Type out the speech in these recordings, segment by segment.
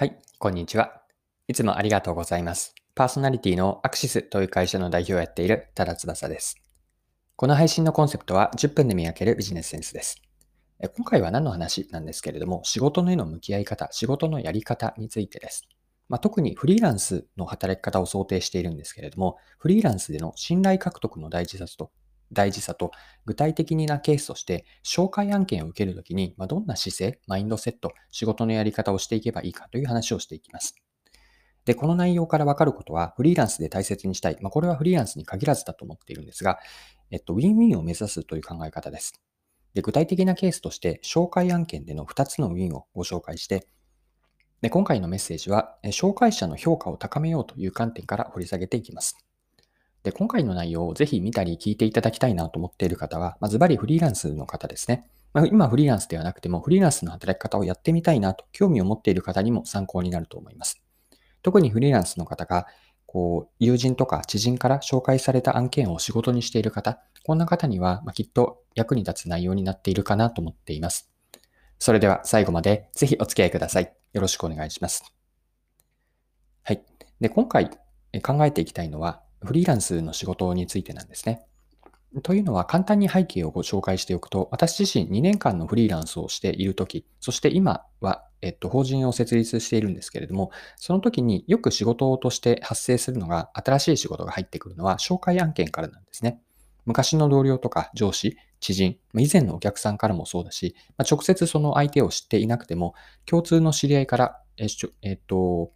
はい、こんにちは。いつもありがとうございます。パーソナリティのアクシスという会社の代表をやっている多田翼です。この配信のコンセプトは10分で磨けるビジネスセンスです。今回は何の話なんですけれども、仕事のへの向き合い方、仕事のやり方についてです。まあ、特にフリーランスの働き方を想定しているんですけれども、フリーランスでの信頼獲得の大事さと大事さと具体的なケースとして紹介案件を受けるときに、まあ、どんな姿勢、マインドセット、仕事のやり方をしていけばいいかという話をしていきます。で、この内容からわかることは、フリーランスで大切にしたい。まあ、これはフリーランスに限らずだと思っているんですが、えっと、ウィンウィンを目指すという考え方です。で、具体的なケースとして、紹介案件での2つのウィンをご紹介して、で今回のメッセージは、紹介者の評価を高めようという観点から掘り下げていきます。で、今回の内容をぜひ見たり聞いていただきたいなと思っている方は、まずバリフリーランスの方ですね。まあ、今フリーランスではなくても、フリーランスの働き方をやってみたいなと興味を持っている方にも参考になると思います。特にフリーランスの方が、こう、友人とか知人から紹介された案件を仕事にしている方、こんな方には、まきっと役に立つ内容になっているかなと思っています。それでは最後までぜひお付き合いください。よろしくお願いします。はい。で、今回考えていきたいのは、フリーランスの仕事についてなんですね。というのは簡単に背景をご紹介しておくと、私自身2年間のフリーランスをしているとき、そして今は、えっと、法人を設立しているんですけれども、その時によく仕事として発生するのが、新しい仕事が入ってくるのは紹介案件からなんですね。昔の同僚とか上司、知人、以前のお客さんからもそうだしま、直接その相手を知っていなくても、共通の知り合いから、えっと、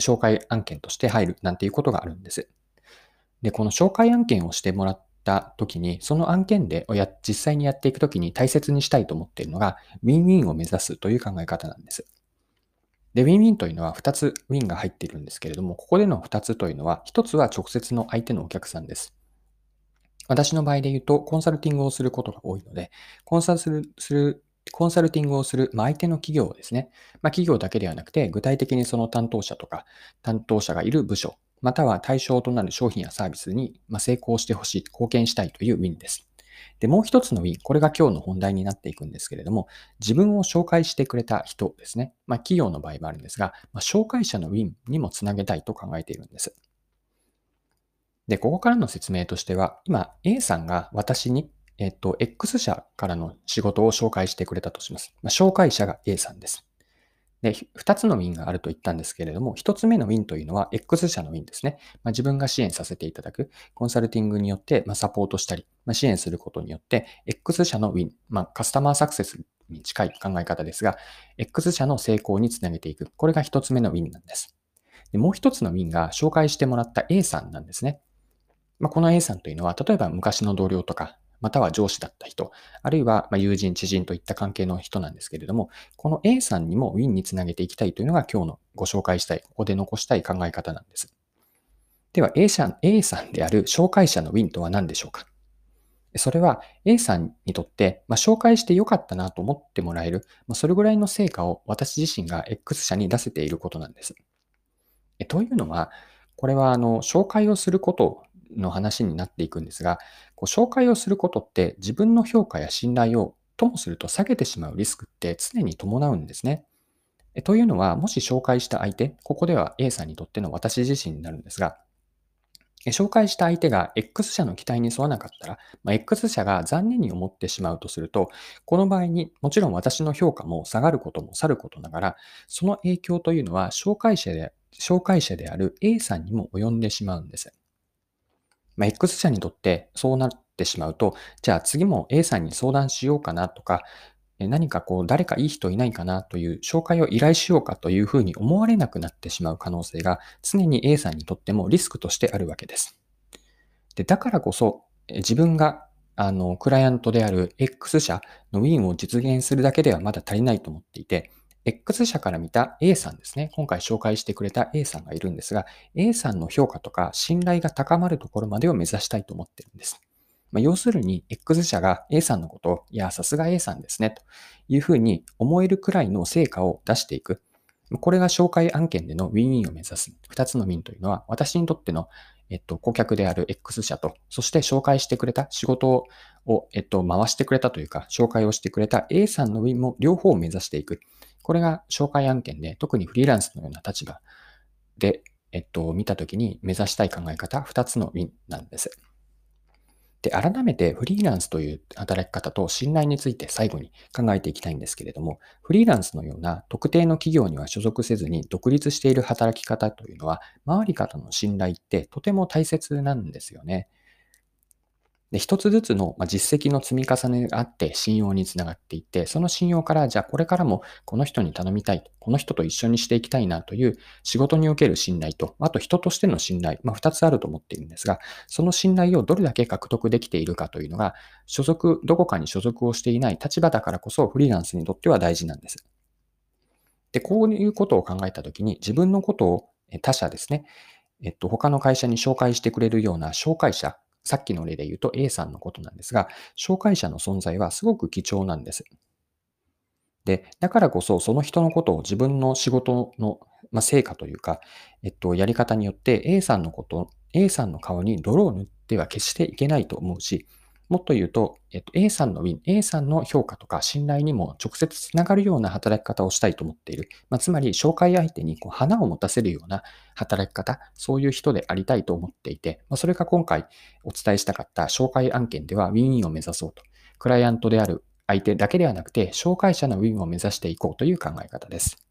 紹介案件として入るなんていうことがあるんです。で、この紹介案件をしてもらった時に、その案件でや実際にやっていく時に大切にしたいと思っているのが、ウィンウィンを目指すという考え方なんです。で、ウィンウィンというのは2つウィンが入っているんですけれども、ここでの2つというのは、1つは直接の相手のお客さんです。私の場合で言うと、コンサルティングをすることが多いので、コンサルする、するコンサルティングをする、まあ、相手の企業ですね。まあ、企業だけではなくて、具体的にその担当者とか、担当者がいる部署、または対象となる商品やサービスに成功してほしい、貢献したいというウィンです。で、もう一つのウィン、これが今日の本題になっていくんですけれども、自分を紹介してくれた人ですね。まあ、企業の場合もあるんですが、まあ、紹介者のウィンにもつなげたいと考えているんです。で、ここからの説明としては、今 A さんが私に、えっと、X 社からの仕事を紹介してくれたとします。まあ、紹介者が A さんです。で、2つのウィンがあると言ったんですけれども、1つ目のウィンというのは X 社のウィンですね。まあ、自分が支援させていただく、コンサルティングによって、まサポートしたり、ま支援することによって、X 社のウィン、まあ、カスタマーサクセスに近い考え方ですが、X 社の成功につなげていく。これが1つ目のウィンなんです。でもう1つのウィンが紹介してもらった A さんなんですね。まあ、この A さんというのは、例えば昔の同僚とか、または上司だった人、あるいは友人、知人といった関係の人なんですけれども、この A さんにもウィンにつなげていきたいというのが今日のご紹介したい、ここで残したい考え方なんです。では A さん A さんである紹介者のウィンとは何でしょうか？それは A さんにとって、まあ、紹介してよかったなと思ってもらえる、まあ、それぐらいの成果を私自身が X 社に出せていることなんです。というのは、これはあの紹介をすることの話になっていくんですが、こう紹介をすることって自分の評価や信頼をともすると下げてしまうリスクって常に伴うんですね。というのは、もし紹介した相手、ここでは A さんにとっての私自身になるんですが、紹介した相手が X 社の期待に沿わなかったら、まあ、X 社が残念に思ってしまうとすると、この場合にもちろん私の評価も下がることもさることながら、その影響というのは紹介者で紹介者である A さんにも及んでしまうんです。まあ、X 社にとってそうなってしまうと、じゃあ次も A さんに相談しようかなとか、何かこう誰かいい人いないかなという紹介を依頼しようかというふうに思われなくなってしまう可能性が常に A さんにとってもリスクとしてあるわけです。でだからこそ自分があのクライアントである X 社のウィンを実現するだけではまだ足りないと思っていて、X 社から見た A さんですね。今回紹介してくれた A さんがいるんですが、A さんの評価とか信頼が高まるところまでを目指したいと思ってるんです。まあ、要するに、X 社が A さんのことを、いや、さすが A さんですね、というふうに思えるくらいの成果を出していく。これが紹介案件でのウィンウィンを目指す。二つのウィンというのは、私にとっての、えっと、顧客である X 社と、そして紹介してくれた仕事を、えっと、回してくれたというか、紹介をしてくれた A さんのウィンも両方を目指していく。これが紹介案件で、特にフリーランスのような立場で、えっと、見たときに目指したい考え方、2つのウィンなんです。で、改めてフリーランスという働き方と信頼について最後に考えていきたいんですけれども、フリーランスのような特定の企業には所属せずに独立している働き方というのは、周り方の信頼ってとても大切なんですよね。で、一つずつの実績の積み重ねがあって信用につながっていって、その信用から、じゃあこれからもこの人に頼みたい、この人と一緒にしていきたいなという仕事における信頼と、あと人としての信頼、まあ二つあると思っているんですが、その信頼をどれだけ獲得できているかというのが、所属、どこかに所属をしていない立場だからこそフリーランスにとっては大事なんです。で、こういうことを考えたときに、自分のことを他社ですね、えっと、他の会社に紹介してくれるような紹介者、さっきの例で言うと A さんのことなんですが、紹介者の存在はすごく貴重なんです。で、だからこそその人のことを自分の仕事の、まあ、成果というか、えっと、やり方によって A さんのこと、A さんの顔に泥を塗っては決していけないと思うし、もっと言うと、えっと、A さんのウィン、A さんの評価とか信頼にも直接つながるような働き方をしたいと思っている。まあ、つまり、紹介相手にこう花を持たせるような働き方、そういう人でありたいと思っていて、まあ、それが今回お伝えしたかった紹介案件ではウィンを目指そうと。クライアントである相手だけではなくて、紹介者のウィンを目指していこうという考え方です。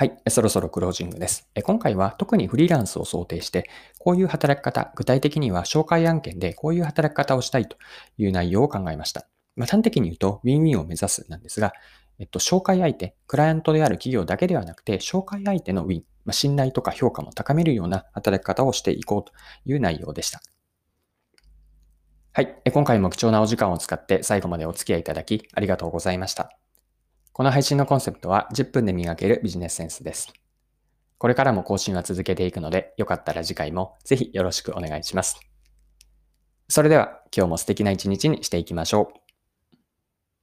はい。そろそろクロージングです。今回は特にフリーランスを想定して、こういう働き方、具体的には紹介案件でこういう働き方をしたいという内容を考えました。まあ、端的に言うと、ウィンウィンを目指すなんですが、えっと、紹介相手、クライアントである企業だけではなくて、紹介相手のウィン、まあ、信頼とか評価も高めるような働き方をしていこうという内容でした。はい。今回も貴重なお時間を使って最後までお付き合いいただきありがとうございました。この配信のコンセプトは10分で磨けるビジネスセンスです。これからも更新は続けていくので、よかったら次回もぜひよろしくお願いします。それでは今日も素敵な一日にしていきましょう。